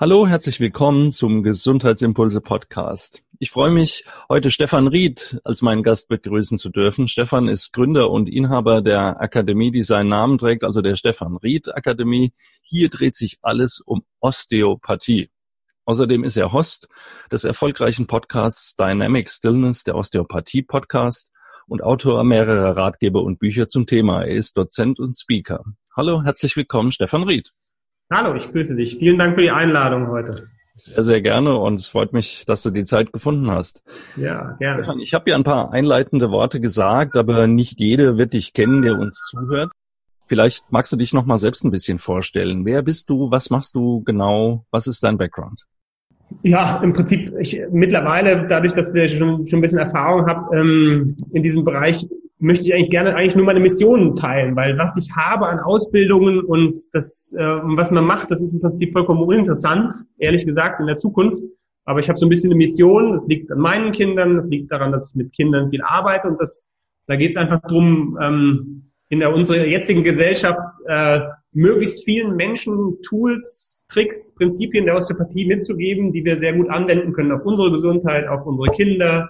Hallo, herzlich willkommen zum Gesundheitsimpulse Podcast. Ich freue mich, heute Stefan Ried als meinen Gast begrüßen zu dürfen. Stefan ist Gründer und Inhaber der Akademie, die seinen Namen trägt, also der Stefan Ried Akademie. Hier dreht sich alles um Osteopathie. Außerdem ist er Host des erfolgreichen Podcasts Dynamic Stillness, der Osteopathie Podcast und Autor mehrerer Ratgeber und Bücher zum Thema. Er ist Dozent und Speaker. Hallo, herzlich willkommen, Stefan Ried. Hallo, ich grüße dich. Vielen Dank für die Einladung heute. Sehr, sehr gerne und es freut mich, dass du die Zeit gefunden hast. Ja, gerne. Stefan, ich habe ja ein paar einleitende Worte gesagt, aber nicht jede wird dich kennen, der uns zuhört. Vielleicht magst du dich noch mal selbst ein bisschen vorstellen. Wer bist du? Was machst du genau? Was ist dein Background? Ja, im Prinzip ich, mittlerweile, dadurch, dass wir schon, schon ein bisschen Erfahrung haben ähm, in diesem Bereich, möchte ich eigentlich gerne eigentlich nur meine Missionen teilen, weil was ich habe an Ausbildungen und das, äh, was man macht, das ist im Prinzip vollkommen uninteressant, ehrlich gesagt, in der Zukunft. Aber ich habe so ein bisschen eine Mission, das liegt an meinen Kindern, das liegt daran, dass ich mit Kindern viel arbeite und das, da geht es einfach drum, ähm, in der unserer jetzigen Gesellschaft äh, möglichst vielen Menschen Tools, Tricks, Prinzipien der Osteopathie mitzugeben, die wir sehr gut anwenden können auf unsere Gesundheit, auf unsere Kinder,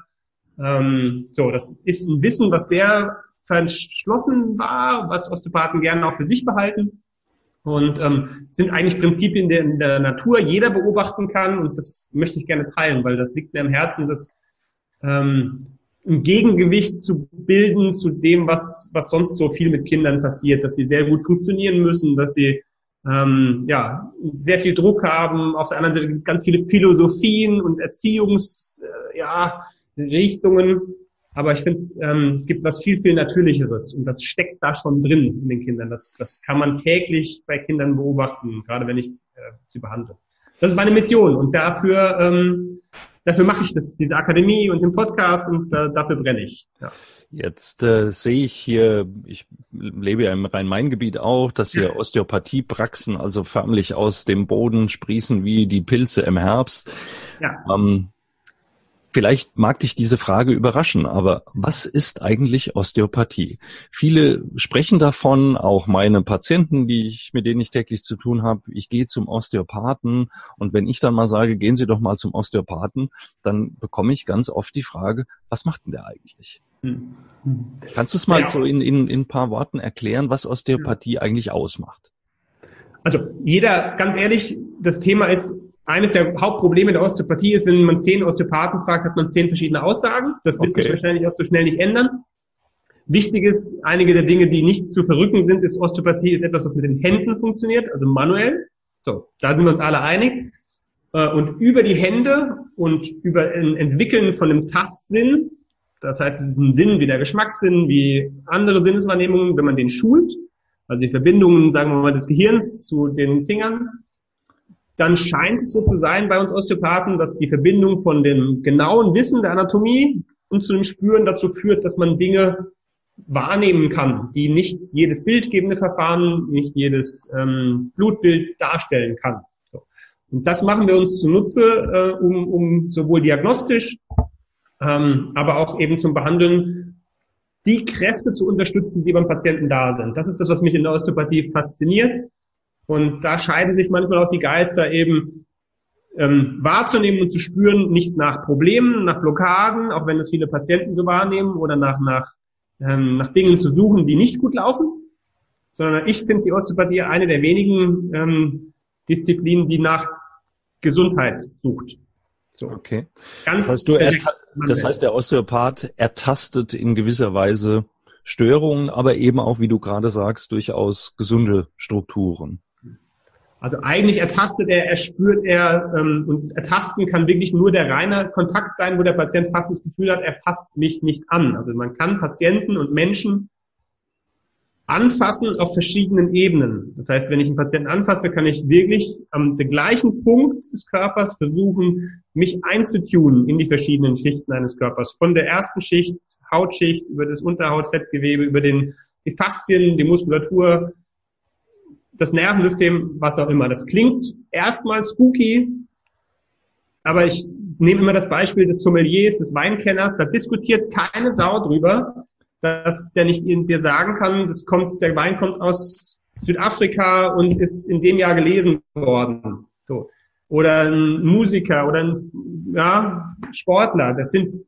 ähm, so, das ist ein Wissen, was sehr verschlossen war, was Osteopathen gerne auch für sich behalten. Und ähm, sind eigentlich Prinzipien, die in der Natur jeder beobachten kann. Und das möchte ich gerne teilen, weil das liegt mir am Herzen, das ähm, ein Gegengewicht zu bilden zu dem, was, was sonst so viel mit Kindern passiert, dass sie sehr gut funktionieren müssen, dass sie ähm, ja, sehr viel Druck haben. Auf der anderen Seite gibt es ganz viele Philosophien und Erziehungs, äh, ja, Richtungen. Aber ich finde, ähm, es gibt was viel, viel Natürlicheres und das steckt da schon drin in den Kindern. Das, das kann man täglich bei Kindern beobachten, gerade wenn ich äh, sie behandle. Das ist meine Mission und dafür, ähm, dafür mache ich das, diese Akademie und den Podcast und äh, dafür brenne ich. Ja. Jetzt äh, sehe ich hier, ich lebe ja im Rhein-Main-Gebiet auch, dass hier Osteopathiepraxen also förmlich aus dem Boden sprießen wie die Pilze im Herbst. Ja. Ähm, Vielleicht mag dich diese Frage überraschen, aber was ist eigentlich Osteopathie? Viele sprechen davon, auch meine Patienten, die ich, mit denen ich täglich zu tun habe, ich gehe zum Osteopathen und wenn ich dann mal sage, gehen Sie doch mal zum Osteopathen, dann bekomme ich ganz oft die Frage, was macht denn der eigentlich? Hm. Kannst du es mal ja. so in, in, in ein paar Worten erklären, was Osteopathie ja. eigentlich ausmacht? Also jeder, ganz ehrlich, das Thema ist eines der Hauptprobleme der Osteopathie ist, wenn man zehn Osteopathen fragt, hat man zehn verschiedene Aussagen. Das wird okay. sich wahrscheinlich auch so schnell nicht ändern. Wichtig ist, einige der Dinge, die nicht zu verrücken sind, ist Osteopathie ist etwas, was mit den Händen funktioniert, also manuell. So, da sind wir uns alle einig. Äh, und über die Hände und über ein Entwickeln von einem Tastsinn, das heißt, es ist ein Sinn wie der Geschmackssinn, wie andere Sinneswahrnehmungen, wenn man den schult, also die Verbindungen, sagen wir mal, des Gehirns zu den Fingern, dann scheint es so zu sein bei uns Osteopathen, dass die Verbindung von dem genauen Wissen der Anatomie und zu dem Spüren dazu führt, dass man Dinge wahrnehmen kann, die nicht jedes bildgebende Verfahren, nicht jedes ähm, Blutbild darstellen kann. So. Und das machen wir uns zunutze, äh, um, um sowohl diagnostisch, ähm, aber auch eben zum Behandeln die Kräfte zu unterstützen, die beim Patienten da sind. Das ist das, was mich in der Osteopathie fasziniert und da scheiden sich manchmal auch die Geister eben ähm, wahrzunehmen und zu spüren, nicht nach Problemen, nach Blockaden, auch wenn es viele Patienten so wahrnehmen, oder nach, nach, ähm, nach Dingen zu suchen, die nicht gut laufen, sondern ich finde die Osteopathie eine der wenigen ähm, Disziplinen, die nach Gesundheit sucht. So. Okay. Ganz das heißt, du das heißt, der Osteopath ertastet in gewisser Weise Störungen, aber eben auch, wie du gerade sagst, durchaus gesunde Strukturen. Also eigentlich ertastet er, erspürt er ähm, und ertasten kann wirklich nur der reine Kontakt sein, wo der Patient fast das Gefühl hat, er fasst mich nicht an. Also man kann Patienten und Menschen anfassen auf verschiedenen Ebenen. Das heißt, wenn ich einen Patienten anfasse, kann ich wirklich am gleichen Punkt des Körpers versuchen, mich einzutunen in die verschiedenen Schichten eines Körpers. Von der ersten Schicht, Hautschicht, über das Unterhautfettgewebe, über den, die Faszien, die Muskulatur, das Nervensystem, was auch immer. Das klingt erstmal spooky, aber ich nehme immer das Beispiel des Sommeliers, des Weinkenners, da diskutiert keine Sau drüber, dass der nicht dir sagen kann, das kommt, der Wein kommt aus Südafrika und ist in dem Jahr gelesen worden. So. Oder ein Musiker oder ein ja, Sportler. Das sind,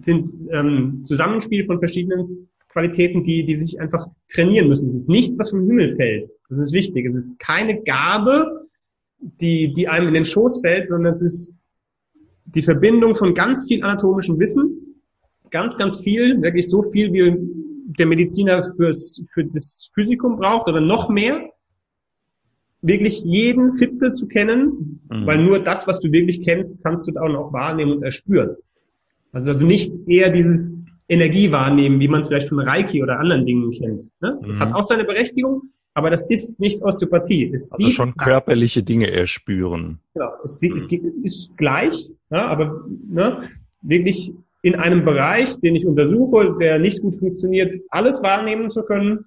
sind ähm, Zusammenspiel von verschiedenen Qualitäten, die, die sich einfach trainieren müssen. Es ist nichts, was vom Himmel fällt. Das ist wichtig. Es ist keine Gabe, die, die einem in den Schoß fällt, sondern es ist die Verbindung von ganz viel anatomischem Wissen ganz, ganz viel, wirklich so viel, wie der Mediziner fürs, für das Physikum braucht oder noch mehr. Wirklich jeden Fitzel zu kennen, mhm. weil nur das, was du wirklich kennst, kannst du auch noch wahrnehmen und erspüren. Also, also nicht eher dieses Energie wahrnehmen, wie man es vielleicht von Reiki oder anderen Dingen kennt. Ne? Das mhm. hat auch seine Berechtigung, aber das ist nicht Osteopathie. Es also schon körperliche Dinge erspüren. Genau, es, mhm. es ist gleich, ja, aber ne, wirklich in einem Bereich, den ich untersuche, der nicht gut funktioniert, alles wahrnehmen zu können,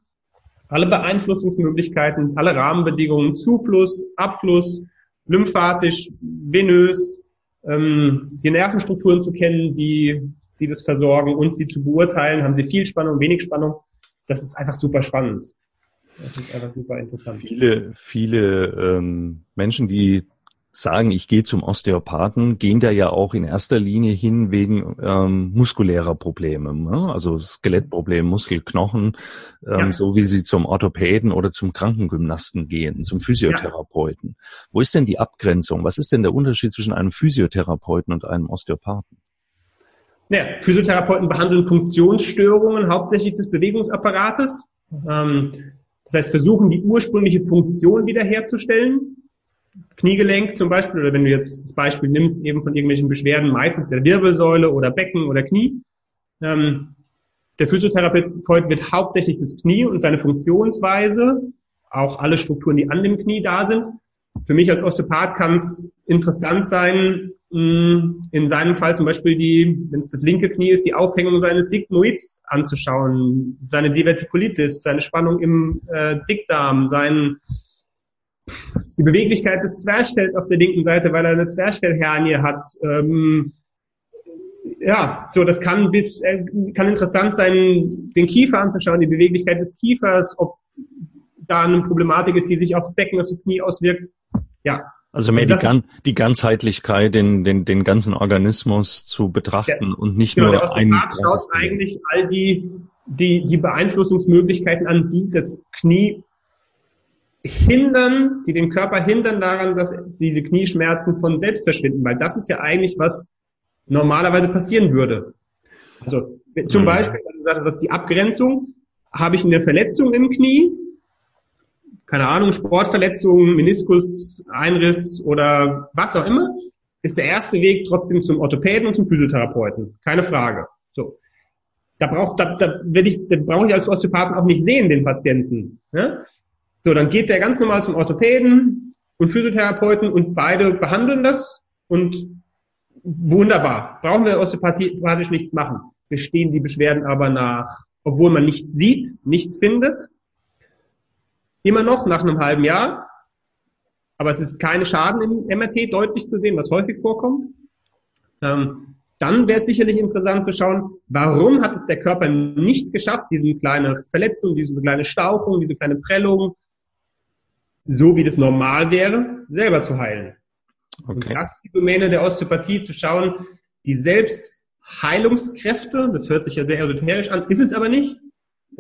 alle Beeinflussungsmöglichkeiten, alle Rahmenbedingungen, Zufluss, Abfluss, lymphatisch, venös, ähm, die Nervenstrukturen zu kennen, die, die das versorgen und sie zu beurteilen, haben sie viel Spannung, wenig Spannung. Das ist einfach super spannend. Das ist einfach super interessant. Viele, viele ähm, Menschen, die sagen, ich gehe zum Osteopathen, gehen da ja auch in erster Linie hin wegen ähm, muskulärer Probleme, ne? also Skelettprobleme, Muskelknochen, ähm, ja. so wie sie zum Orthopäden oder zum Krankengymnasten gehen, zum Physiotherapeuten. Ja. Wo ist denn die Abgrenzung? Was ist denn der Unterschied zwischen einem Physiotherapeuten und einem Osteopathen? Ja, Physiotherapeuten behandeln Funktionsstörungen hauptsächlich des Bewegungsapparates. Ähm, das heißt, versuchen die ursprüngliche Funktion wiederherzustellen Kniegelenk zum Beispiel, oder wenn du jetzt das Beispiel nimmst, eben von irgendwelchen Beschwerden, meistens der Wirbelsäule oder Becken oder Knie. Ähm, der Physiotherapeut wird hauptsächlich das Knie und seine Funktionsweise, auch alle Strukturen, die an dem Knie da sind. Für mich als Osteopath kann es interessant sein, in seinem Fall zum Beispiel die, wenn es das linke Knie ist, die Aufhängung seines Sigmoids anzuschauen, seine Divertikulitis, seine Spannung im äh, Dickdarm, sein die Beweglichkeit des Zwerchfells auf der linken Seite, weil er eine Zwerchfellhernie hat. Ähm, ja, so das kann bis äh, kann interessant sein, den Kiefer anzuschauen, die Beweglichkeit des Kiefers, ob da eine Problematik ist, die sich aufs Becken, auf das Knie auswirkt. Ja. Also mehr die, die Ganzheitlichkeit, den, den, den ganzen Organismus zu betrachten ja, und nicht genau, nur der ein. schaut eigentlich all die, die, die Beeinflussungsmöglichkeiten an, die das Knie hindern, die den Körper hindern daran, dass diese Knieschmerzen von selbst verschwinden, weil das ist ja eigentlich, was normalerweise passieren würde. Also zum mhm. Beispiel, das ist die Abgrenzung, habe ich eine Verletzung im Knie, keine Ahnung, Sportverletzung, Meniskus, Einriss oder was auch immer, ist der erste Weg trotzdem zum Orthopäden und zum Physiotherapeuten. Keine Frage. So. Da braucht, da, da, werde ich, da brauche ich als Osteopathen auch nicht sehen, den Patienten. Ne? So, dann geht der ganz normal zum Orthopäden und Physiotherapeuten und beide behandeln das und wunderbar. Brauchen wir osteopathisch nichts machen. Bestehen die Beschwerden aber nach, obwohl man nichts sieht, nichts findet. Immer noch nach einem halben Jahr. Aber es ist keine Schaden im MRT deutlich zu sehen, was häufig vorkommt. Ähm, dann wäre es sicherlich interessant zu schauen, warum hat es der Körper nicht geschafft, diese kleine Verletzung, diese kleine Stauchung, diese kleine Prellung, so wie das normal wäre, selber zu heilen. Okay. Und das ist die Domäne der Osteopathie, zu schauen, die Selbstheilungskräfte, das hört sich ja sehr esoterisch an, ist es aber nicht,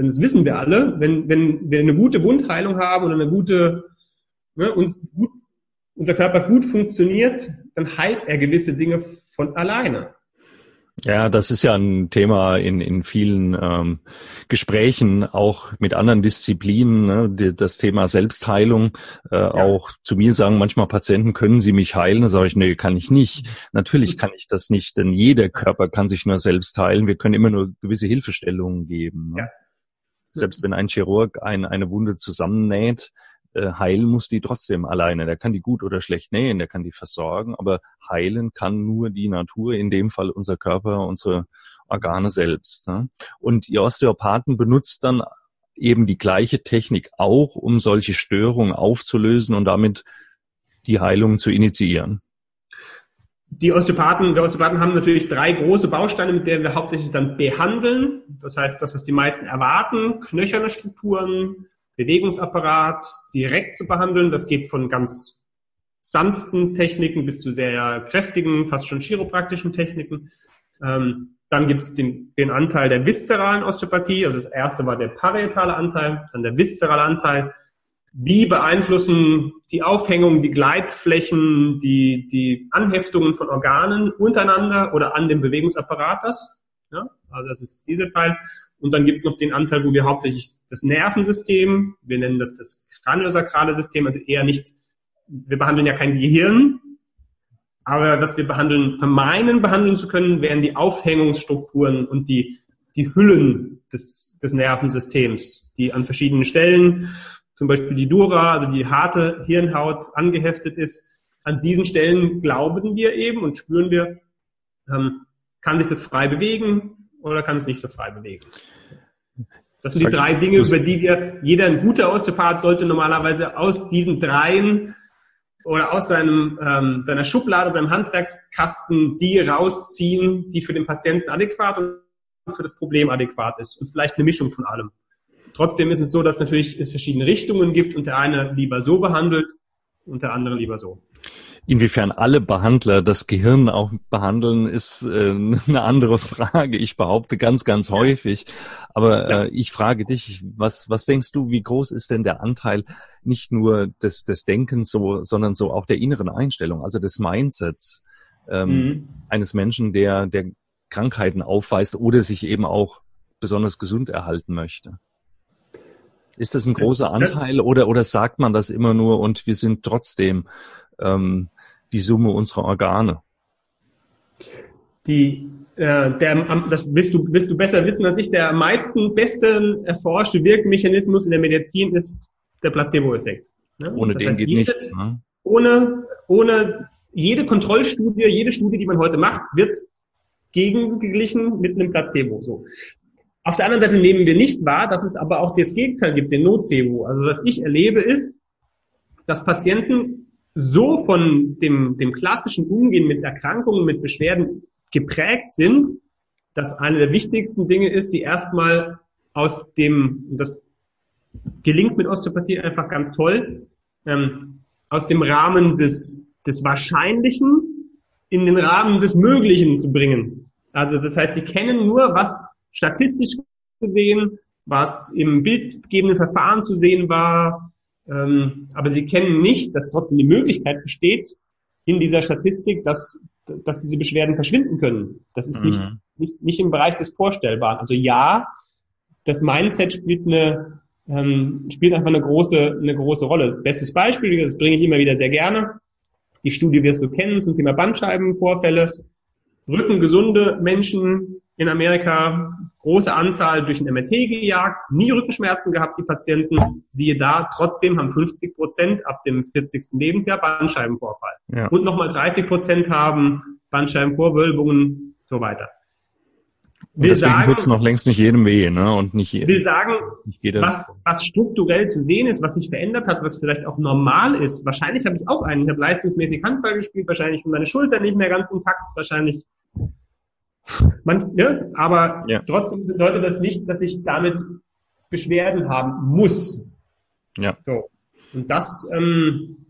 denn das wissen wir alle, wenn, wenn wir eine gute Wundheilung haben oder eine gute, ne, uns gut, unser Körper gut funktioniert, dann heilt er gewisse Dinge von alleine. Ja, das ist ja ein Thema in, in vielen ähm, Gesprächen, auch mit anderen Disziplinen, ne? Die, das Thema Selbstheilung. Äh, ja. Auch zu mir sagen manchmal Patienten, können Sie mich heilen? Da sage ich, nee, kann ich nicht. Natürlich kann ich das nicht, denn jeder Körper kann sich nur selbst heilen. Wir können immer nur gewisse Hilfestellungen geben. Ne? Ja. Selbst wenn ein Chirurg ein, eine Wunde zusammennäht, äh, heilen muss die trotzdem alleine. Der kann die gut oder schlecht nähen, der kann die versorgen, aber heilen kann nur die Natur, in dem Fall unser Körper, unsere Organe selbst. Ne? Und die Osteopathen benutzt dann eben die gleiche Technik auch, um solche Störungen aufzulösen und damit die Heilung zu initiieren. Die Osteopathen, wir Osteopathen haben natürlich drei große Bausteine, mit denen wir hauptsächlich dann behandeln. Das heißt, das, was die meisten erwarten, knöcherne Strukturen, Bewegungsapparat direkt zu behandeln. Das geht von ganz sanften Techniken bis zu sehr kräftigen, fast schon chiropraktischen Techniken. Ähm, dann gibt es den, den Anteil der viszeralen Osteopathie. Also das erste war der parietale Anteil, dann der viszerale Anteil. Wie beeinflussen die Aufhängungen, die Gleitflächen, die, die Anheftungen von Organen untereinander oder an dem Bewegungsapparat das? Ja, also das ist dieser Teil. Und dann gibt es noch den Anteil, wo wir hauptsächlich das Nervensystem, wir nennen das das kraniosakrale System, also eher nicht, wir behandeln ja kein Gehirn, aber was wir behandeln, vermeinen behandeln zu können, wären die Aufhängungsstrukturen und die, die Hüllen des, des Nervensystems, die an verschiedenen Stellen zum Beispiel die Dura, also die harte Hirnhaut angeheftet ist. An diesen Stellen glauben wir eben und spüren wir, ähm, kann sich das frei bewegen oder kann es nicht so frei bewegen. Das sind die drei Dinge, über die wir, jeder ein guter Osteopath sollte normalerweise aus diesen dreien oder aus seinem, ähm, seiner Schublade, seinem Handwerkskasten die rausziehen, die für den Patienten adäquat und für das Problem adäquat ist und vielleicht eine Mischung von allem. Trotzdem ist es so, dass natürlich es verschiedene Richtungen gibt und der eine lieber so behandelt und der andere lieber so. Inwiefern alle Behandler das Gehirn auch behandeln, ist äh, eine andere Frage. Ich behaupte ganz, ganz häufig. Aber äh, ich frage dich, was, was denkst du, wie groß ist denn der Anteil nicht nur des, des Denkens, so, sondern so auch der inneren Einstellung, also des Mindsets ähm, mhm. eines Menschen, der, der Krankheiten aufweist oder sich eben auch besonders gesund erhalten möchte? Ist das ein großer Anteil oder, oder sagt man das immer nur und wir sind trotzdem ähm, die Summe unserer Organe? Die, äh, der, das wirst du, wirst du besser wissen als ich, der am meisten besten erforschte Wirkmechanismus in der Medizin ist der Placebo-Effekt. Ne? Ohne das den heißt, geht jede, nichts. Ne? Ohne, ohne jede Kontrollstudie, jede Studie, die man heute macht, wird gegengeglichen mit einem Placebo. So. Auf der anderen Seite nehmen wir nicht wahr, dass es aber auch das Gegenteil gibt, den Nocebo. Also was ich erlebe ist, dass Patienten so von dem, dem klassischen Umgehen mit Erkrankungen, mit Beschwerden geprägt sind, dass eine der wichtigsten Dinge ist, sie erstmal aus dem, das gelingt mit Osteopathie einfach ganz toll, ähm, aus dem Rahmen des, des Wahrscheinlichen in den Rahmen des Möglichen zu bringen. Also das heißt, die kennen nur, was statistisch gesehen, was im bildgebenden Verfahren zu sehen war, ähm, aber sie kennen nicht, dass trotzdem die Möglichkeit besteht in dieser Statistik, dass, dass diese Beschwerden verschwinden können. Das ist mhm. nicht, nicht, nicht im Bereich des Vorstellbaren. Also ja, das Mindset spielt eine, ähm, spielt einfach eine große, eine große Rolle. Bestes Beispiel, das bringe ich immer wieder sehr gerne. Die Studie wirst du kennen zum Thema Bandscheibenvorfälle. Rückengesunde Menschen in Amerika große Anzahl durch ein MRT gejagt, nie Rückenschmerzen gehabt, die Patienten. Siehe da, trotzdem haben 50 Prozent ab dem 40. Lebensjahr Bandscheibenvorfall. Ja. Und nochmal 30 Prozent haben Bandscheibenvorwölbungen, so weiter. Und will deswegen tut es noch längst nicht jedem weh, ne? Und nicht jedem. Will sagen, was, was strukturell zu sehen ist, was sich verändert hat, was vielleicht auch normal ist. Wahrscheinlich habe ich auch einen. Ich habe leistungsmäßig Handball gespielt, wahrscheinlich meine Schulter nicht mehr ganz intakt, wahrscheinlich man, ne? Aber ja. trotzdem bedeutet das nicht, dass ich damit Beschwerden haben muss. Ja. So. Und das, ähm,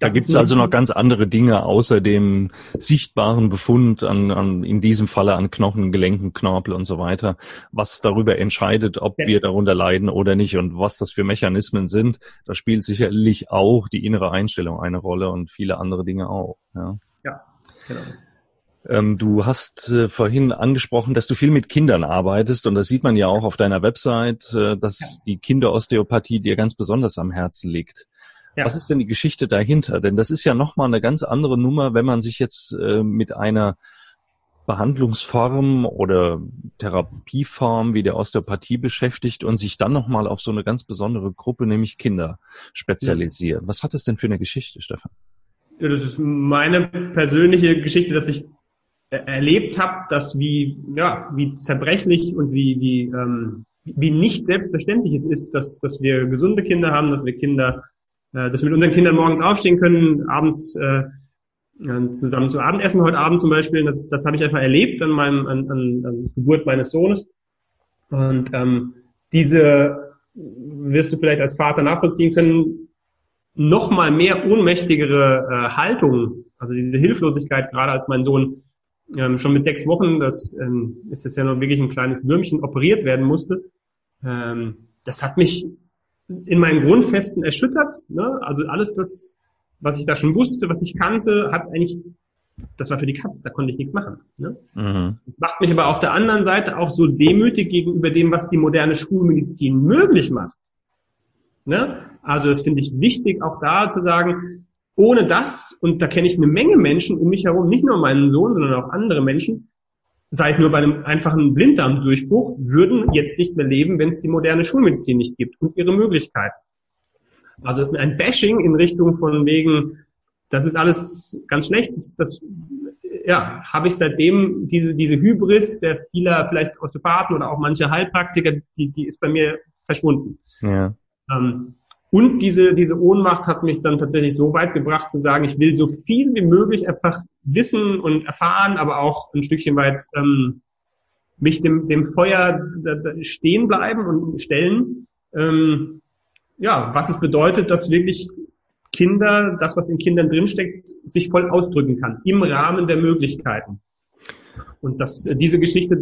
da gibt es also noch ganz andere Dinge außer dem sichtbaren Befund an, an in diesem Falle an Knochen, Gelenken, Knorpel und so weiter, was darüber entscheidet, ob ja. wir darunter leiden oder nicht und was das für Mechanismen sind. Da spielt sicherlich auch die innere Einstellung eine Rolle und viele andere Dinge auch. Ja, ja genau. Ähm, du hast äh, vorhin angesprochen, dass du viel mit Kindern arbeitest und das sieht man ja auch auf deiner Website, äh, dass ja. die Kinderosteopathie dir ganz besonders am Herzen liegt. Ja. Was ist denn die Geschichte dahinter? Denn das ist ja nochmal eine ganz andere Nummer, wenn man sich jetzt äh, mit einer Behandlungsform oder Therapieform wie der Osteopathie beschäftigt und sich dann nochmal auf so eine ganz besondere Gruppe, nämlich Kinder, spezialisiert. Ja. Was hat das denn für eine Geschichte, Stefan? Ja, das ist meine persönliche Geschichte, dass ich erlebt habe, dass wie, ja, wie zerbrechlich und wie, wie, ähm, wie nicht selbstverständlich es ist, dass, dass wir gesunde Kinder haben, dass wir Kinder, äh, dass wir mit unseren Kindern morgens aufstehen können, abends äh, zusammen zu Abend essen heute Abend zum Beispiel. Das, das habe ich einfach erlebt an meinem an, an, an Geburt meines Sohnes. Und ähm, diese wirst du vielleicht als Vater nachvollziehen können, noch mal mehr ohnmächtigere äh, Haltung, also diese Hilflosigkeit, gerade als mein Sohn ähm, schon mit sechs Wochen, das ähm, ist es ja noch wirklich ein kleines Würmchen operiert werden musste. Ähm, das hat mich in meinen Grundfesten erschüttert. Ne? Also alles das, was ich da schon wusste, was ich kannte, hat eigentlich, das war für die Katz, da konnte ich nichts machen. Ne? Mhm. Macht mich aber auf der anderen Seite auch so demütig gegenüber dem, was die moderne Schulmedizin möglich macht. Ne? Also das finde ich wichtig, auch da zu sagen, ohne das, und da kenne ich eine Menge Menschen um mich herum, nicht nur meinen Sohn, sondern auch andere Menschen, sei es nur bei einem einfachen Blinddarmdurchbruch, würden jetzt nicht mehr leben, wenn es die moderne Schulmedizin nicht gibt und ihre Möglichkeiten. Also ein Bashing in Richtung von wegen, das ist alles ganz schlecht, das, das ja, habe ich seitdem diese, diese Hybris der vieler vielleicht Osteopathen oder auch manche Heilpraktiker, die, die ist bei mir verschwunden. Ja. Ähm, und diese, diese Ohnmacht hat mich dann tatsächlich so weit gebracht zu sagen, ich will so viel wie möglich einfach wissen und erfahren, aber auch ein Stückchen weit ähm, mich dem, dem Feuer stehen bleiben und stellen. Ähm, ja, was es bedeutet, dass wirklich Kinder, das, was in Kindern drinsteckt, sich voll ausdrücken kann, im Rahmen der Möglichkeiten. Und das, diese Geschichte,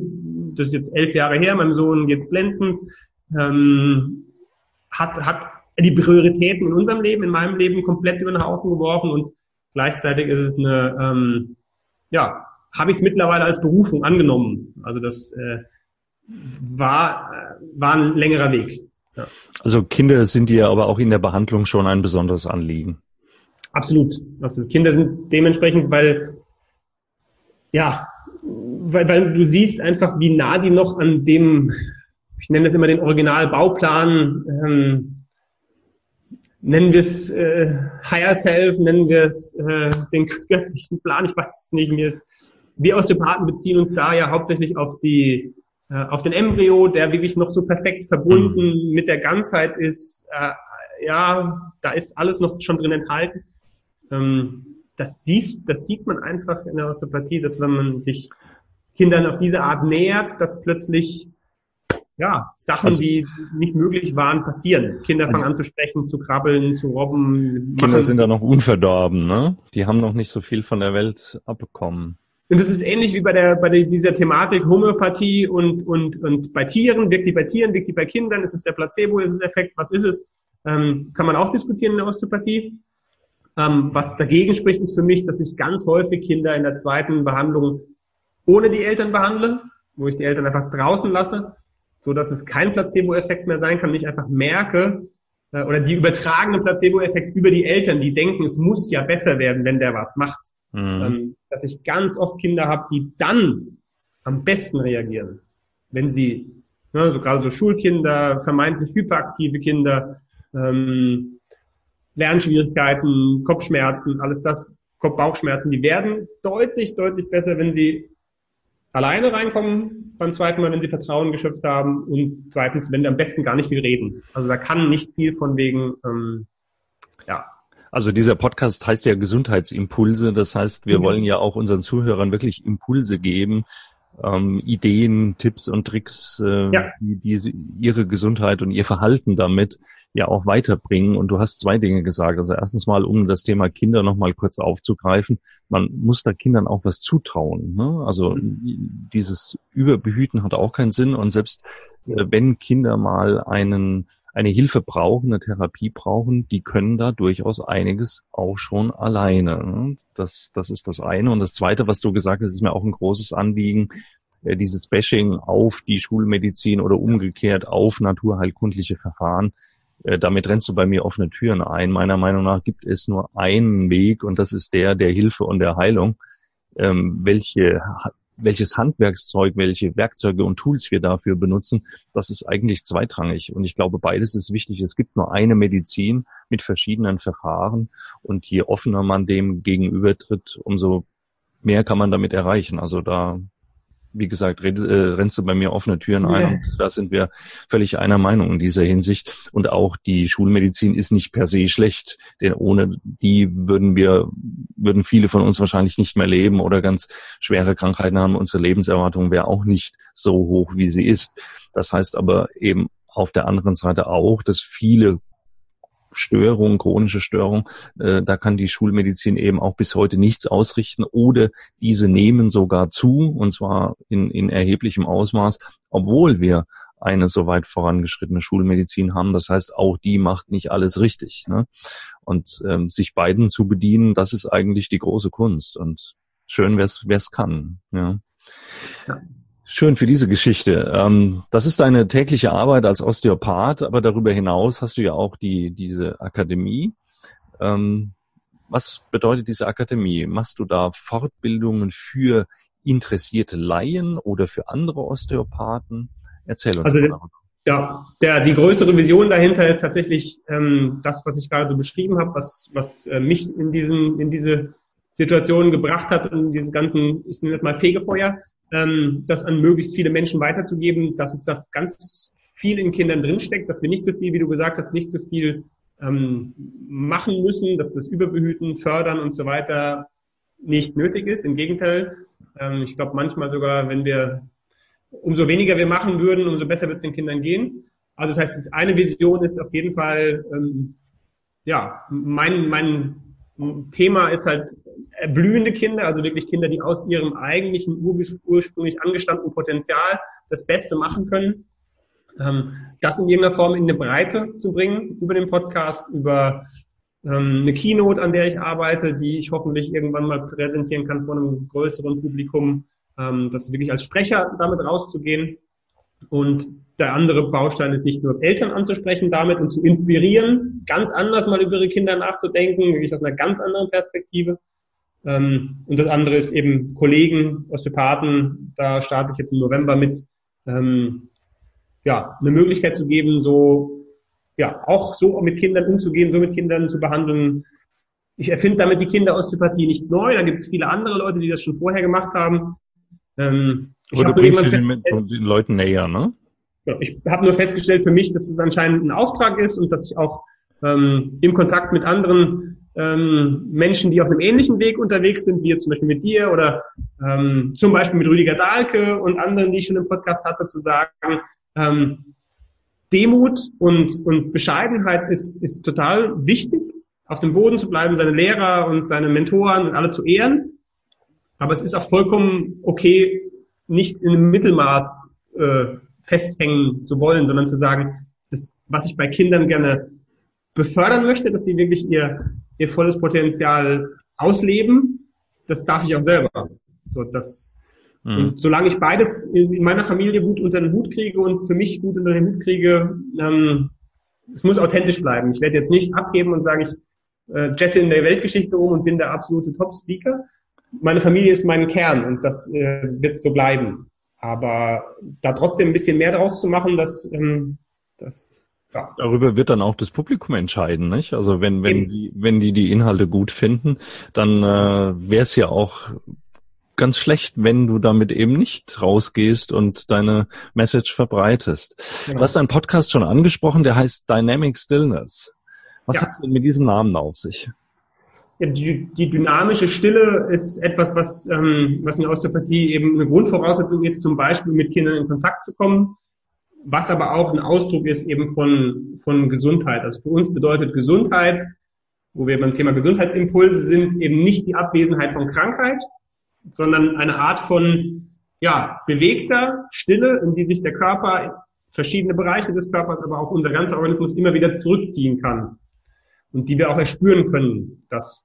das ist jetzt elf Jahre her, meinem Sohn jetzt blenden, ähm, hat, hat die Prioritäten in unserem Leben, in meinem Leben komplett über den Haufen geworfen und gleichzeitig ist es eine, ähm, ja, habe ich es mittlerweile als Berufung angenommen. Also das äh, war, war ein längerer Weg. Ja. Also Kinder sind dir aber auch in der Behandlung schon ein besonderes Anliegen. Absolut, absolut. Kinder sind dementsprechend, weil ja, weil, weil du siehst einfach, wie nah die noch an dem, ich nenne das immer den Originalbauplan ähm, nennen wir es äh, Higher Self, nennen wir es äh, den göttlichen Plan, ich weiß es nicht. Mir ist, wir Osteopathen beziehen uns da ja hauptsächlich auf die äh, auf den Embryo, der wirklich noch so perfekt verbunden mhm. mit der Ganzheit ist. Äh, ja, da ist alles noch schon drin enthalten. Ähm, das, siehst, das sieht man einfach in der Osteopathie, dass wenn man sich Kindern auf diese Art nähert, dass plötzlich ja, Sachen, also, die nicht möglich waren, passieren. Kinder fangen also, an zu sprechen, zu krabbeln, zu robben. Kinder sind da noch unverdorben, ne? Die haben noch nicht so viel von der Welt abbekommen. Und das ist ähnlich wie bei der bei dieser Thematik Homöopathie und und und bei Tieren wirkt die bei Tieren, wirkt die bei Kindern, ist es der Placebo, ist es der Effekt, was ist es? Ähm, kann man auch diskutieren in der Osteopathie. Ähm, was dagegen spricht, ist für mich, dass ich ganz häufig Kinder in der zweiten Behandlung ohne die Eltern behandle, wo ich die Eltern einfach draußen lasse so dass es kein Placebo-Effekt mehr sein kann, ich einfach merke, äh, oder die übertragene Placebo-Effekt über die Eltern, die denken, es muss ja besser werden, wenn der was macht. Mhm. Ähm, dass ich ganz oft Kinder habe, die dann am besten reagieren, wenn sie, ne, so gerade so Schulkinder, vermeintlich hyperaktive Kinder, ähm, Lernschwierigkeiten, Kopfschmerzen, alles das, Kopf-Bauchschmerzen, die werden deutlich, deutlich besser, wenn sie alleine reinkommen beim zweiten Mal, wenn sie Vertrauen geschöpft haben und zweitens, wenn wir am besten gar nicht viel reden. Also da kann nicht viel von wegen, ähm, ja. Also dieser Podcast heißt ja Gesundheitsimpulse. Das heißt, wir mhm. wollen ja auch unseren Zuhörern wirklich Impulse geben, ähm, Ideen, Tipps und Tricks, äh, ja. die, die ihre Gesundheit und ihr Verhalten damit ja auch weiterbringen. Und du hast zwei Dinge gesagt. Also erstens mal, um das Thema Kinder nochmal kurz aufzugreifen, man muss da Kindern auch was zutrauen. Ne? Also mhm. dieses Überbehüten hat auch keinen Sinn. Und selbst äh, wenn Kinder mal einen eine Hilfe brauchen, eine Therapie brauchen, die können da durchaus einiges auch schon alleine. Ne? Das, das ist das eine. Und das zweite, was du gesagt hast, ist mir auch ein großes Anliegen, äh, dieses Bashing auf die Schulmedizin oder umgekehrt auf naturheilkundliche Verfahren. Äh, damit rennst du bei mir offene Türen ein. Meiner Meinung nach gibt es nur einen Weg und das ist der der Hilfe und der Heilung. Ähm, welche welches Handwerkszeug, welche Werkzeuge und Tools wir dafür benutzen, das ist eigentlich zweitrangig. Und ich glaube, beides ist wichtig. Es gibt nur eine Medizin mit verschiedenen Verfahren. Und je offener man dem gegenübertritt, umso mehr kann man damit erreichen. Also da wie gesagt, red, äh, rennst du bei mir offene Türen ein ja. und da sind wir völlig einer Meinung in dieser Hinsicht. Und auch die Schulmedizin ist nicht per se schlecht, denn ohne die würden wir, würden viele von uns wahrscheinlich nicht mehr leben oder ganz schwere Krankheiten haben. Unsere Lebenserwartung wäre auch nicht so hoch, wie sie ist. Das heißt aber eben auf der anderen Seite auch, dass viele Störung, chronische Störung, äh, da kann die Schulmedizin eben auch bis heute nichts ausrichten oder diese nehmen sogar zu und zwar in, in erheblichem Ausmaß, obwohl wir eine so weit vorangeschrittene Schulmedizin haben. Das heißt, auch die macht nicht alles richtig. Ne? Und ähm, sich beiden zu bedienen, das ist eigentlich die große Kunst. Und schön, wer es kann. Ja. ja. Schön für diese Geschichte. Ähm, das ist deine tägliche Arbeit als Osteopath, aber darüber hinaus hast du ja auch die, diese Akademie. Ähm, was bedeutet diese Akademie? Machst du da Fortbildungen für interessierte Laien oder für andere Osteopathen? Erzähl uns also, mal darüber. Ja, der, die größere Vision dahinter ist tatsächlich ähm, das, was ich gerade so beschrieben habe, was, was äh, mich in, diesem, in diese Situationen gebracht hat und dieses ganzen, ich nenne das mal Fegefeuer, ähm, das an möglichst viele Menschen weiterzugeben, dass es da ganz viel in Kindern drinsteckt, dass wir nicht so viel, wie du gesagt hast, nicht so viel ähm, machen müssen, dass das Überbehüten, Fördern und so weiter nicht nötig ist. Im Gegenteil, ähm, ich glaube manchmal sogar, wenn wir, umso weniger wir machen würden, umso besser wird es den Kindern gehen. Also das heißt, das eine Vision ist auf jeden Fall, ähm, ja, mein, mein Thema ist halt blühende Kinder, also wirklich Kinder, die aus ihrem eigentlichen ursprünglich angestammten Potenzial das Beste machen können. Ähm, das in irgendeiner Form in eine Breite zu bringen über den Podcast, über ähm, eine Keynote, an der ich arbeite, die ich hoffentlich irgendwann mal präsentieren kann vor einem größeren Publikum, ähm, das wirklich als Sprecher damit rauszugehen. Und der andere Baustein ist nicht nur Eltern anzusprechen damit und zu inspirieren, ganz anders mal über ihre Kinder nachzudenken, wirklich aus einer ganz anderen Perspektive. Ähm, und das andere ist eben Kollegen, Osteopathen, da starte ich jetzt im November mit, ähm, ja, eine Möglichkeit zu geben, so, ja, auch so mit Kindern umzugehen, so mit Kindern zu behandeln. Ich erfinde damit die Kinderosteopathie nicht neu, da gibt es viele andere Leute, die das schon vorher gemacht haben. Ähm, Aber du bringst sie den, den Leuten näher, ne? Ich habe nur festgestellt für mich, dass es anscheinend ein Auftrag ist und dass ich auch ähm, im Kontakt mit anderen ähm, Menschen, die auf einem ähnlichen Weg unterwegs sind, wie jetzt zum Beispiel mit dir oder ähm, zum Beispiel mit Rüdiger Dahlke und anderen, die ich schon im Podcast hatte, zu sagen, ähm, Demut und, und Bescheidenheit ist, ist total wichtig, auf dem Boden zu bleiben, seine Lehrer und seine Mentoren und alle zu ehren. Aber es ist auch vollkommen okay, nicht in einem Mittelmaß äh, festhängen zu wollen, sondern zu sagen, das, was ich bei Kindern gerne befördern möchte, dass sie wirklich ihr, ihr volles Potenzial ausleben, das darf ich auch selber. So, das, mhm. Und solange ich beides in meiner Familie gut unter den Hut kriege und für mich gut unter den Hut kriege, ähm, es muss authentisch bleiben. Ich werde jetzt nicht abgeben und sagen, ich äh, jette in der Weltgeschichte um und bin der absolute Top-Speaker. Meine Familie ist mein Kern und das äh, wird so bleiben. Aber da trotzdem ein bisschen mehr draus zu machen, das, ähm, das ja. Darüber wird dann auch das Publikum entscheiden, nicht? Also wenn, wenn die, wenn die die Inhalte gut finden, dann äh, wäre es ja auch ganz schlecht, wenn du damit eben nicht rausgehst und deine Message verbreitest. Genau. Du hast einen Podcast schon angesprochen, der heißt Dynamic Stillness. Was ja. hat es denn mit diesem Namen auf sich? Die, die dynamische Stille ist etwas, was, ähm, was in der Osteopathie eben eine Grundvoraussetzung ist, zum Beispiel mit Kindern in Kontakt zu kommen, was aber auch ein Ausdruck ist eben von, von Gesundheit. Also für uns bedeutet Gesundheit, wo wir beim Thema Gesundheitsimpulse sind, eben nicht die Abwesenheit von Krankheit, sondern eine Art von ja, bewegter Stille, in die sich der Körper, verschiedene Bereiche des Körpers, aber auch unser ganzer Organismus immer wieder zurückziehen kann und die wir auch erspüren können, dass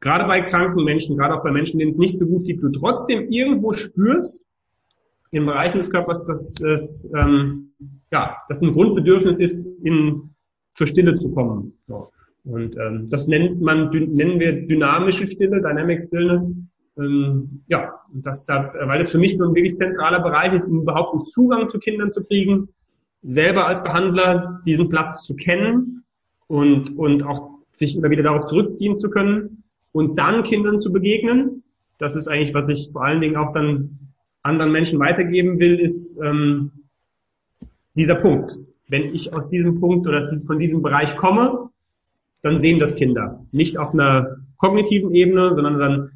gerade bei kranken Menschen, gerade auch bei Menschen, denen es nicht so gut geht, du trotzdem irgendwo spürst, in Bereichen des Körpers, dass es ähm, ja, dass ein Grundbedürfnis ist, in zur Stille zu kommen. So. Und ähm, das nennt man nennen wir dynamische Stille, Dynamic Stillness. Ähm, ja, und das hat, weil das für mich so ein wirklich zentraler Bereich ist, um überhaupt einen Zugang zu Kindern zu kriegen, selber als Behandler diesen Platz zu kennen und, und auch sich immer wieder darauf zurückziehen zu können und dann Kindern zu begegnen. Das ist eigentlich, was ich vor allen Dingen auch dann anderen Menschen weitergeben will, ist ähm, dieser Punkt. Wenn ich aus diesem Punkt oder von diesem Bereich komme, dann sehen das Kinder. Nicht auf einer kognitiven Ebene, sondern dann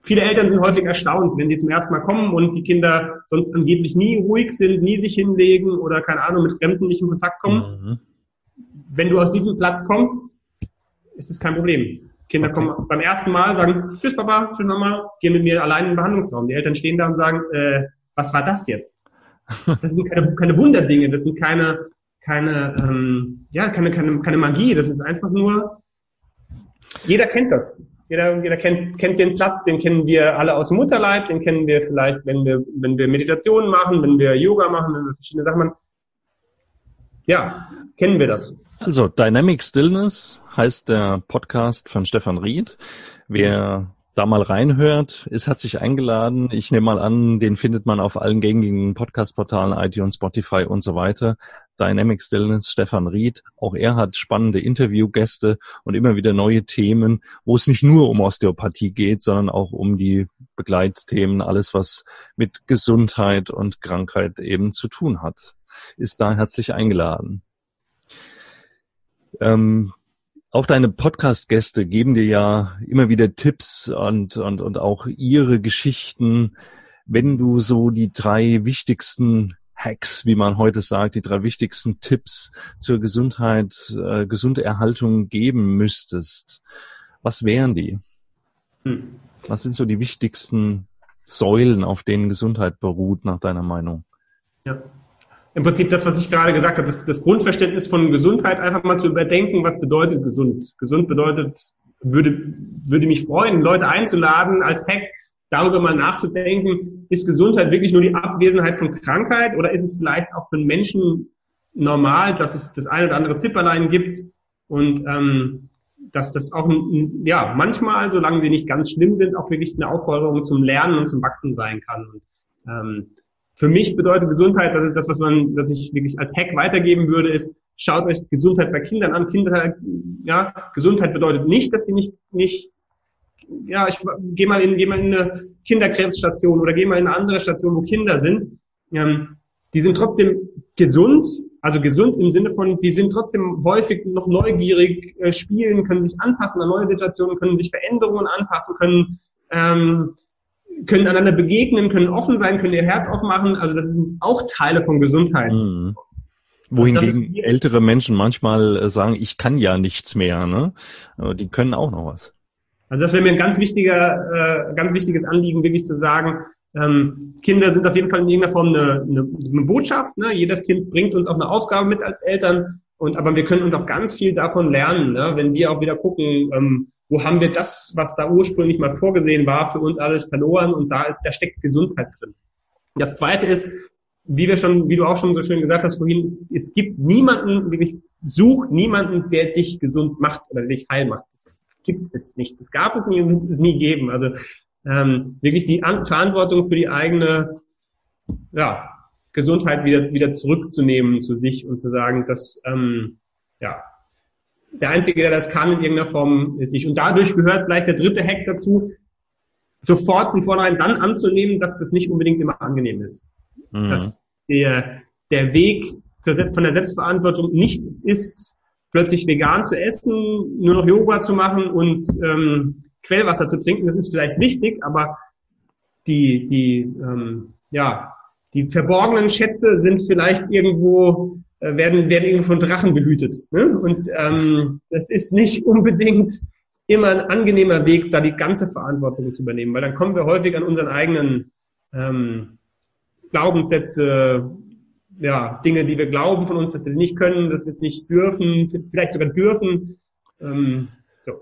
viele Eltern sind häufig erstaunt, wenn die zum ersten Mal kommen und die Kinder sonst angeblich nie ruhig sind, nie sich hinlegen oder keine Ahnung mit Fremden nicht in Kontakt kommen. Mhm. Wenn du aus diesem Platz kommst, ist es kein Problem. Kinder okay. kommen beim ersten Mal, sagen, tschüss Papa, tschüss Mama, gehen mit mir allein in den Behandlungsraum. Die Eltern stehen da und sagen, äh, was war das jetzt? Das sind keine, keine Wunderdinge, das sind keine, keine, ähm, ja, keine, keine, keine Magie, das ist einfach nur, jeder kennt das. Jeder, jeder kennt, kennt den Platz, den kennen wir alle aus dem Mutterleib, den kennen wir vielleicht, wenn wir, wenn wir Meditationen machen, wenn wir Yoga machen, wenn wir verschiedene Sachen machen. Ja, kennen wir das. Also Dynamic Stillness heißt der Podcast von Stefan Ried. Wer da mal reinhört, ist herzlich eingeladen. Ich nehme mal an, den findet man auf allen gängigen Podcast-Portalen, iTunes, Spotify und so weiter. Dynamic Stillness, Stefan Ried. Auch er hat spannende Interviewgäste und immer wieder neue Themen, wo es nicht nur um Osteopathie geht, sondern auch um die Begleitthemen, alles was mit Gesundheit und Krankheit eben zu tun hat. Ist da herzlich eingeladen. Ähm, auch deine Podcast-Gäste geben dir ja immer wieder Tipps und, und, und auch ihre Geschichten. Wenn du so die drei wichtigsten Hacks, wie man heute sagt, die drei wichtigsten Tipps zur Gesundheit, äh, gesunde Erhaltung geben müsstest, was wären die? Hm. Was sind so die wichtigsten Säulen, auf denen Gesundheit beruht, nach deiner Meinung? Ja. Im Prinzip das, was ich gerade gesagt habe, das, das Grundverständnis von Gesundheit einfach mal zu überdenken, was bedeutet gesund. Gesund bedeutet, würde, würde mich freuen, Leute einzuladen als Hack, darüber mal nachzudenken, ist Gesundheit wirklich nur die Abwesenheit von Krankheit oder ist es vielleicht auch für einen Menschen normal, dass es das eine oder andere Zipperlein gibt und ähm, dass das auch ja manchmal, solange sie nicht ganz schlimm sind, auch wirklich eine Aufforderung zum Lernen und zum Wachsen sein kann. Und, ähm, für mich bedeutet Gesundheit, das ist das, was man, was ich wirklich als Hack weitergeben würde, ist, schaut euch Gesundheit bei Kindern an. Kinder, ja, Gesundheit bedeutet nicht, dass die nicht, nicht ja, ich gehe mal in, geh mal in eine Kinderkrebsstation oder gehe mal in eine andere Station, wo Kinder sind. Ähm, die sind trotzdem gesund, also gesund im Sinne von, die sind trotzdem häufig noch neugierig, äh, spielen, können sich anpassen an neue Situationen, können sich Veränderungen anpassen, können ähm, können einander begegnen, können offen sein, können ihr Herz aufmachen. Also das sind auch Teile von Gesundheit. Mhm. Wohingegen ältere Menschen manchmal äh, sagen, ich kann ja nichts mehr, ne? Aber die können auch noch was. Also das wäre mir ein ganz wichtiger, äh, ganz wichtiges Anliegen, wirklich zu sagen, ähm, Kinder sind auf jeden Fall in irgendeiner Form eine, eine, eine Botschaft. Ne? Jedes Kind bringt uns auch eine Aufgabe mit als Eltern. Und aber wir können uns auch ganz viel davon lernen, ne? wenn wir auch wieder gucken, ähm, wo haben wir das, was da ursprünglich mal vorgesehen war, für uns alles verloren und da ist, da steckt Gesundheit drin. Das zweite ist, wie wir schon, wie du auch schon so schön gesagt hast vorhin, es, es gibt niemanden, wirklich such niemanden, der dich gesund macht oder dich heil macht. Das gibt es nicht. Das gab es nie und wird es nie geben. Also ähm, wirklich die An Verantwortung für die eigene ja, Gesundheit wieder, wieder zurückzunehmen zu sich und zu sagen, dass ähm, ja, der Einzige, der das kann in irgendeiner Form, ist ich. Und dadurch gehört gleich der dritte Hack dazu, sofort von vornherein dann anzunehmen, dass das nicht unbedingt immer angenehm ist. Mhm. Dass der, der Weg zur, von der Selbstverantwortung nicht ist, plötzlich vegan zu essen, nur noch Yoga zu machen und ähm, Quellwasser zu trinken. Das ist vielleicht wichtig, aber die, die, ähm, ja, die verborgenen Schätze sind vielleicht irgendwo werden, werden irgendwie von Drachen behütet. Ne? Und ähm, das ist nicht unbedingt immer ein angenehmer Weg, da die ganze Verantwortung zu übernehmen, weil dann kommen wir häufig an unseren eigenen ähm, Glaubenssätze, ja, Dinge, die wir glauben von uns, dass wir sie nicht können, dass wir es nicht dürfen, vielleicht sogar dürfen. Ähm.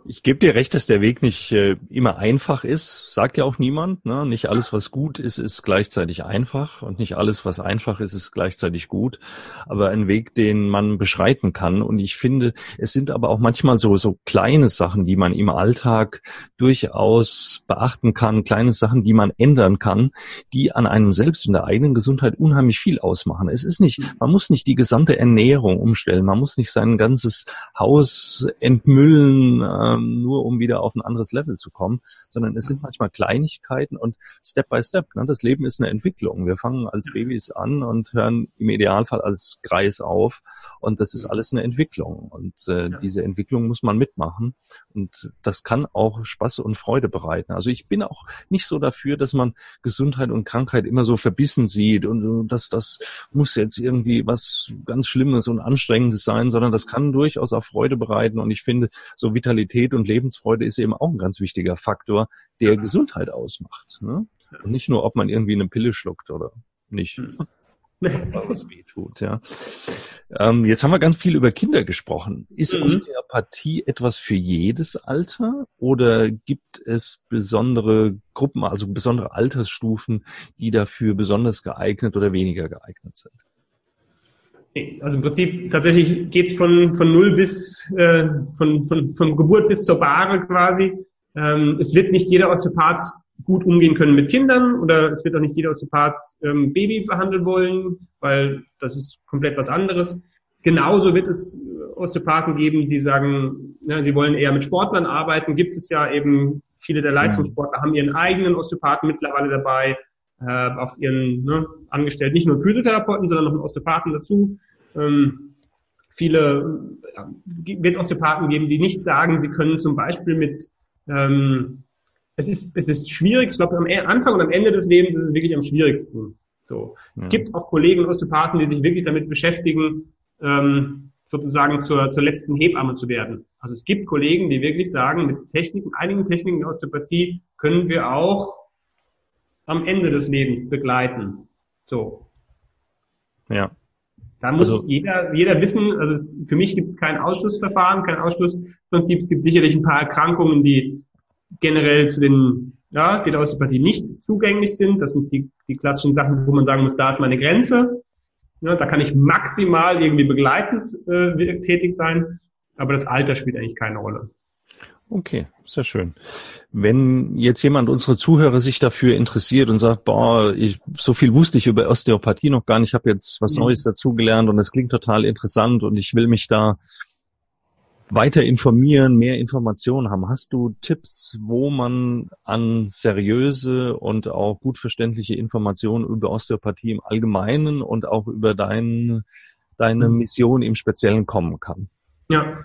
Ich gebe dir recht, dass der Weg nicht äh, immer einfach ist, sagt ja auch niemand. Ne? Nicht alles, was gut ist, ist gleichzeitig einfach und nicht alles, was einfach ist, ist gleichzeitig gut. Aber ein Weg, den man beschreiten kann. Und ich finde, es sind aber auch manchmal so so kleine Sachen, die man im Alltag durchaus beachten kann, kleine Sachen, die man ändern kann, die an einem selbst in der eigenen Gesundheit unheimlich viel ausmachen. Es ist nicht, man muss nicht die gesamte Ernährung umstellen, man muss nicht sein ganzes Haus entmüllen ähm, nur um wieder auf ein anderes Level zu kommen, sondern es sind manchmal Kleinigkeiten und Step by Step. Ne? Das Leben ist eine Entwicklung. Wir fangen als Babys an und hören im Idealfall als Kreis auf und das ist alles eine Entwicklung und äh, ja. diese Entwicklung muss man mitmachen und das kann auch Spaß und Freude bereiten. Also ich bin auch nicht so dafür, dass man Gesundheit und Krankheit immer so verbissen sieht und so, dass das muss jetzt irgendwie was ganz Schlimmes und Anstrengendes sein, sondern das kann durchaus auch Freude bereiten und ich finde, so Vitalität Vitalität und Lebensfreude ist eben auch ein ganz wichtiger Faktor, der ja. Gesundheit ausmacht. Ne? Und nicht nur, ob man irgendwie eine Pille schluckt oder nicht. Hm. was weh tut, ja. Ähm, jetzt haben wir ganz viel über Kinder gesprochen. Ist mhm. Osteopathie etwas für jedes Alter oder gibt es besondere Gruppen, also besondere Altersstufen, die dafür besonders geeignet oder weniger geeignet sind? Also im Prinzip tatsächlich geht's von, von null bis äh, von, von, von Geburt bis zur Bahre quasi. Ähm, es wird nicht jeder Osteopath gut umgehen können mit Kindern oder es wird auch nicht jeder Osteopath ähm, Baby behandeln wollen, weil das ist komplett was anderes. Genauso wird es Osteopathen geben, die sagen, na, sie wollen eher mit Sportlern arbeiten. Gibt es ja eben viele der Leistungssportler haben ihren eigenen Osteopathen mittlerweile dabei äh, auf ihren ne, Angestellten, nicht nur Physiotherapeuten, sondern noch einen Osteopathen dazu. Ähm, viele ja, wird Osteopathen geben, die nicht sagen, sie können zum Beispiel mit ähm, es ist, es ist schwierig, ich glaube, am e, Anfang und am Ende des Lebens ist es wirklich am schwierigsten. So. Ja. Es gibt auch Kollegen Osteopathen, die sich wirklich damit beschäftigen, ähm, sozusagen zur, zur letzten Hebamme zu werden. Also es gibt Kollegen, die wirklich sagen, mit Techniken, einigen Techniken der Osteopathie können wir auch am Ende des Lebens begleiten. So. Ja. Da muss also, jeder, jeder wissen, also es, für mich gibt es kein Ausschlussverfahren, kein Ausschlussprinzip. Es gibt sicherlich ein paar Erkrankungen, die generell zu den, ja, die der Osteopathie nicht zugänglich sind. Das sind die, die klassischen Sachen, wo man sagen muss, da ist meine Grenze. Ja, da kann ich maximal irgendwie begleitend äh, tätig sein, aber das Alter spielt eigentlich keine Rolle. Okay, sehr schön. Wenn jetzt jemand unsere Zuhörer sich dafür interessiert und sagt, boah, ich, so viel wusste ich über Osteopathie noch gar nicht, ich habe jetzt was mhm. Neues dazugelernt und das klingt total interessant und ich will mich da weiter informieren, mehr Informationen haben. Hast du Tipps, wo man an seriöse und auch gut verständliche Informationen über Osteopathie im Allgemeinen und auch über dein, deine mhm. Mission im Speziellen kommen kann? Ja,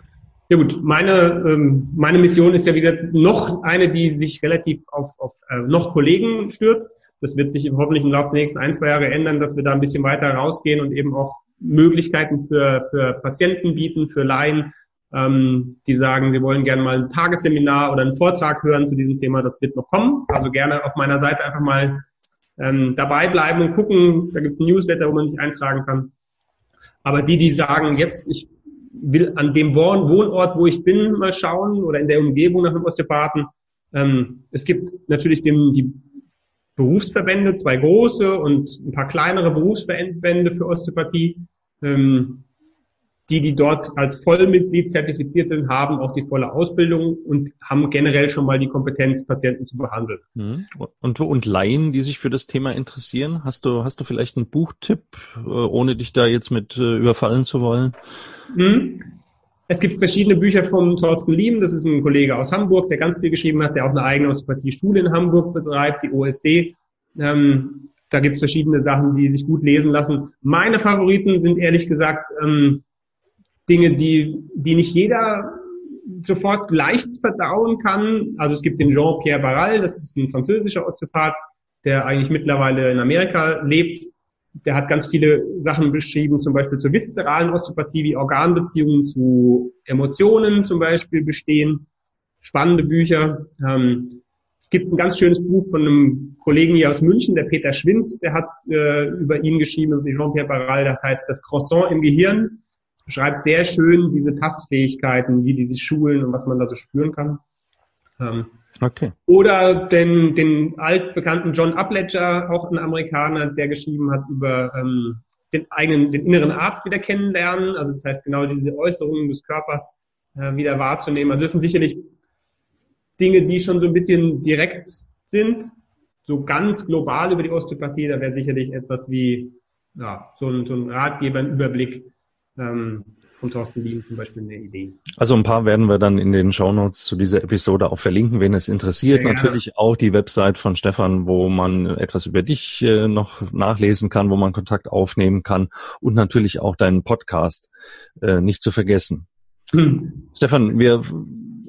ja gut, meine, ähm, meine Mission ist ja wieder noch eine, die sich relativ auf, auf äh, noch Kollegen stürzt. Das wird sich hoffentlich im Laufe der nächsten ein, zwei Jahre ändern, dass wir da ein bisschen weiter rausgehen und eben auch Möglichkeiten für, für Patienten bieten, für Laien, ähm, die sagen, sie wollen gerne mal ein Tagesseminar oder einen Vortrag hören zu diesem Thema. Das wird noch kommen. Also gerne auf meiner Seite einfach mal ähm, dabei bleiben und gucken. Da gibt es ein Newsletter, wo man sich eintragen kann. Aber die, die sagen, jetzt, ich will an dem Wohnort, wo ich bin, mal schauen oder in der Umgebung nach einem Osteopathen. Ähm, es gibt natürlich dem, die Berufsverbände, zwei große und ein paar kleinere Berufsverbände für Osteopathie. Ähm, die, die dort als Vollmitglied zertifiziert sind, haben auch die volle Ausbildung und haben generell schon mal die Kompetenz, Patienten zu behandeln. Mhm. Und, und Laien, die sich für das Thema interessieren, hast du, hast du vielleicht einen Buchtipp, äh, ohne dich da jetzt mit äh, überfallen zu wollen? Mhm. Es gibt verschiedene Bücher vom Thorsten Liem, das ist ein Kollege aus Hamburg, der ganz viel geschrieben hat, der auch eine eigene Osteopathie-Schule in Hamburg betreibt, die OSD. Ähm, da gibt es verschiedene Sachen, die sich gut lesen lassen. Meine Favoriten sind ehrlich gesagt ähm, Dinge, die, die nicht jeder sofort leicht verdauen kann. Also es gibt den Jean-Pierre Barral, das ist ein französischer Osteopath, der eigentlich mittlerweile in Amerika lebt. Der hat ganz viele Sachen beschrieben, zum Beispiel zur viszeralen Osteopathie, wie Organbeziehungen zu Emotionen zum Beispiel bestehen. Spannende Bücher. Ähm, es gibt ein ganz schönes Buch von einem Kollegen hier aus München, der Peter Schwinz, der hat äh, über ihn geschrieben, wie Jean-Pierre Barral, das heißt das Croissant im Gehirn beschreibt sehr schön diese Tastfähigkeiten, wie die sich schulen und was man da so spüren kann. Ähm, okay. Oder den, den altbekannten John Upledger, auch ein Amerikaner, der geschrieben hat über ähm, den eigenen, den inneren Arzt wieder kennenlernen. Also das heißt genau diese Äußerungen des Körpers äh, wieder wahrzunehmen. Also das sind sicherlich Dinge, die schon so ein bisschen direkt sind. So ganz global über die Osteopathie, da wäre sicherlich etwas wie ja, so, ein, so ein Ratgeber, ein Überblick ähm, von Thorsten Wien zum Beispiel eine Idee. Also ein paar werden wir dann in den Shownotes zu dieser Episode auch verlinken, wenn es interessiert. Ja, Natürlich auch die Website von Stefan, wo man etwas über dich äh, noch nachlesen kann, wo man Kontakt aufnehmen kann und natürlich auch deinen Podcast äh, nicht zu vergessen. Hm. Stefan, wir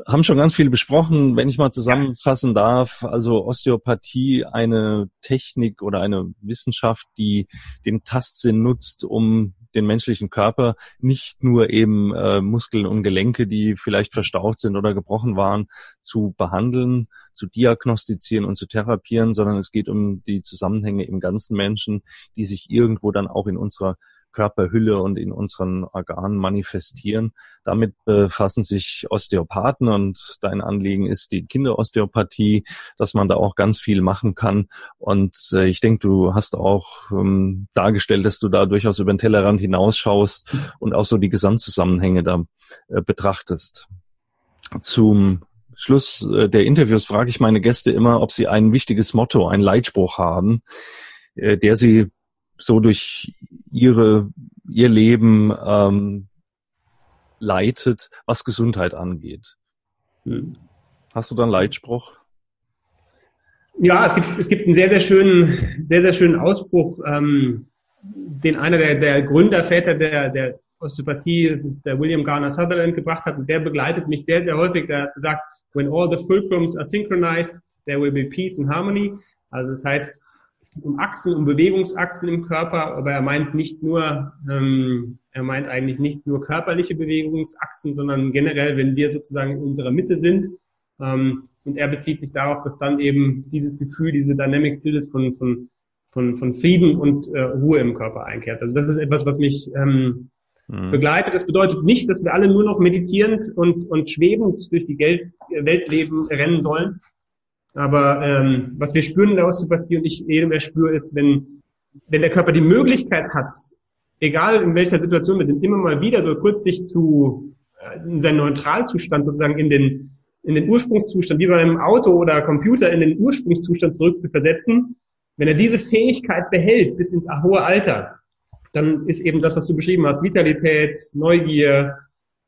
haben schon ganz viel besprochen. Wenn ich mal zusammenfassen darf, also Osteopathie eine Technik oder eine Wissenschaft, die den Tastsinn nutzt, um den menschlichen Körper nicht nur eben äh, Muskeln und Gelenke, die vielleicht verstaucht sind oder gebrochen waren, zu behandeln, zu diagnostizieren und zu therapieren, sondern es geht um die Zusammenhänge im ganzen Menschen, die sich irgendwo dann auch in unserer Körperhülle und in unseren Organen manifestieren. Damit befassen sich Osteopathen und dein Anliegen ist die Kinderosteopathie, dass man da auch ganz viel machen kann. Und äh, ich denke, du hast auch ähm, dargestellt, dass du da durchaus über den Tellerrand hinausschaust und auch so die Gesamtzusammenhänge da äh, betrachtest. Zum Schluss äh, der Interviews frage ich meine Gäste immer, ob sie ein wichtiges Motto, einen Leitspruch haben, äh, der sie so durch ihre, ihr Leben ähm, leitet, was Gesundheit angeht. Hm. Hast du da einen Leitspruch? Ja, es gibt, es gibt einen sehr, sehr schönen, sehr, sehr schönen Ausspruch, ähm, den einer der, der Gründerväter der, der Osteopathie, das ist der William Garner Sutherland, gebracht hat. Und der begleitet mich sehr, sehr häufig. Der hat gesagt, when all the fulcrums are synchronized, there will be peace and harmony. Also das heißt, es geht um Achsen, um Bewegungsachsen im Körper, aber er meint nicht nur, ähm, er meint eigentlich nicht nur körperliche Bewegungsachsen, sondern generell, wenn wir sozusagen in unserer Mitte sind. Ähm, und er bezieht sich darauf, dass dann eben dieses Gefühl, diese Dynamic Stillness von, von, von, von Frieden und äh, Ruhe im Körper einkehrt. Also das ist etwas, was mich ähm, mhm. begleitet. Das bedeutet nicht, dass wir alle nur noch meditierend und, und schwebend durch die Geld, Welt leben, rennen sollen, aber ähm, was wir spüren in der Osteopathie und ich jedem mehr spüre, ist, wenn, wenn der Körper die Möglichkeit hat, egal in welcher Situation wir sind, immer mal wieder so kurz sich zu äh, in seinen Neutralzustand sozusagen in den in den Ursprungszustand, wie bei einem Auto oder Computer in den Ursprungszustand zurück zu versetzen, wenn er diese Fähigkeit behält bis ins hohe Alter, dann ist eben das, was du beschrieben hast, Vitalität, Neugier,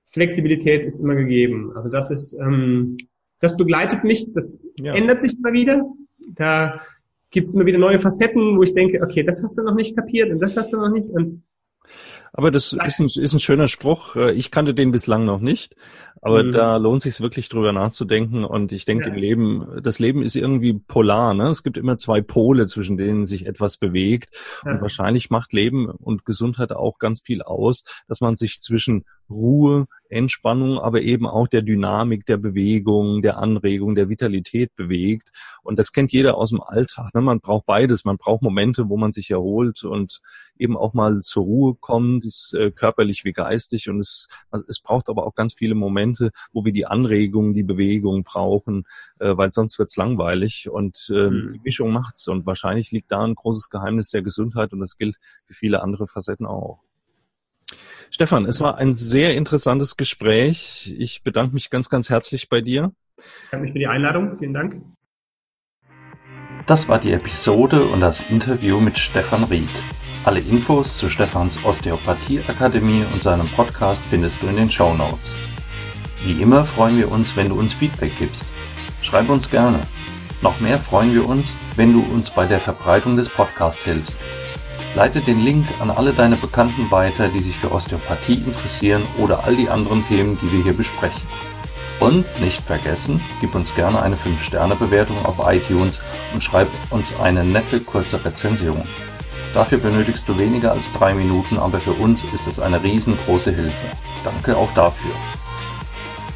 Flexibilität ist immer gegeben. Also das ist ähm, das begleitet mich, das ja. ändert sich immer wieder. Da gibt es immer wieder neue Facetten, wo ich denke, okay, das hast du noch nicht kapiert und das hast du noch nicht. Aber das ist ein, ist ein schöner Spruch. Äh, ich kannte den bislang noch nicht, aber mhm. da lohnt sich wirklich drüber nachzudenken. Und ich denke, ja. im Leben, das Leben ist irgendwie polar. Ne? Es gibt immer zwei Pole, zwischen denen sich etwas bewegt. Ja. Und wahrscheinlich macht Leben und Gesundheit auch ganz viel aus, dass man sich zwischen Ruhe, Entspannung, aber eben auch der Dynamik, der Bewegung, der Anregung, der Vitalität bewegt. Und das kennt jeder aus dem Alltag. Ne? Man braucht beides. Man braucht Momente, wo man sich erholt und eben auch mal zur Ruhe kommt, äh, körperlich wie geistig. Und es, also es braucht aber auch ganz viele Momente, wo wir die Anregung, die Bewegung brauchen, äh, weil sonst wird's langweilig. Und äh, mhm. die Mischung macht's. Und wahrscheinlich liegt da ein großes Geheimnis der Gesundheit und das gilt für viele andere Facetten auch. Stefan, es war ein sehr interessantes Gespräch. Ich bedanke mich ganz, ganz herzlich bei dir. Ich danke mich für die Einladung. Vielen Dank. Das war die Episode und das Interview mit Stefan Ried. Alle Infos zu Stefans Osteopathie Akademie und seinem Podcast findest du in den Show Notes. Wie immer freuen wir uns, wenn du uns Feedback gibst. Schreib uns gerne. Noch mehr freuen wir uns, wenn du uns bei der Verbreitung des Podcasts hilfst. Leite den Link an alle deine Bekannten weiter, die sich für Osteopathie interessieren oder all die anderen Themen, die wir hier besprechen. Und nicht vergessen, gib uns gerne eine 5-Sterne-Bewertung auf iTunes und schreib uns eine nette kurze Rezension. Dafür benötigst du weniger als drei Minuten, aber für uns ist es eine riesengroße Hilfe. Danke auch dafür.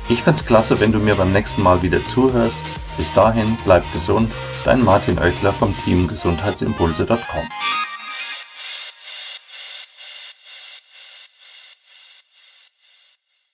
Ich find's klasse, wenn du mir beim nächsten Mal wieder zuhörst. Bis dahin, bleib gesund, dein Martin Oechler vom Team Gesundheitsimpulse.com.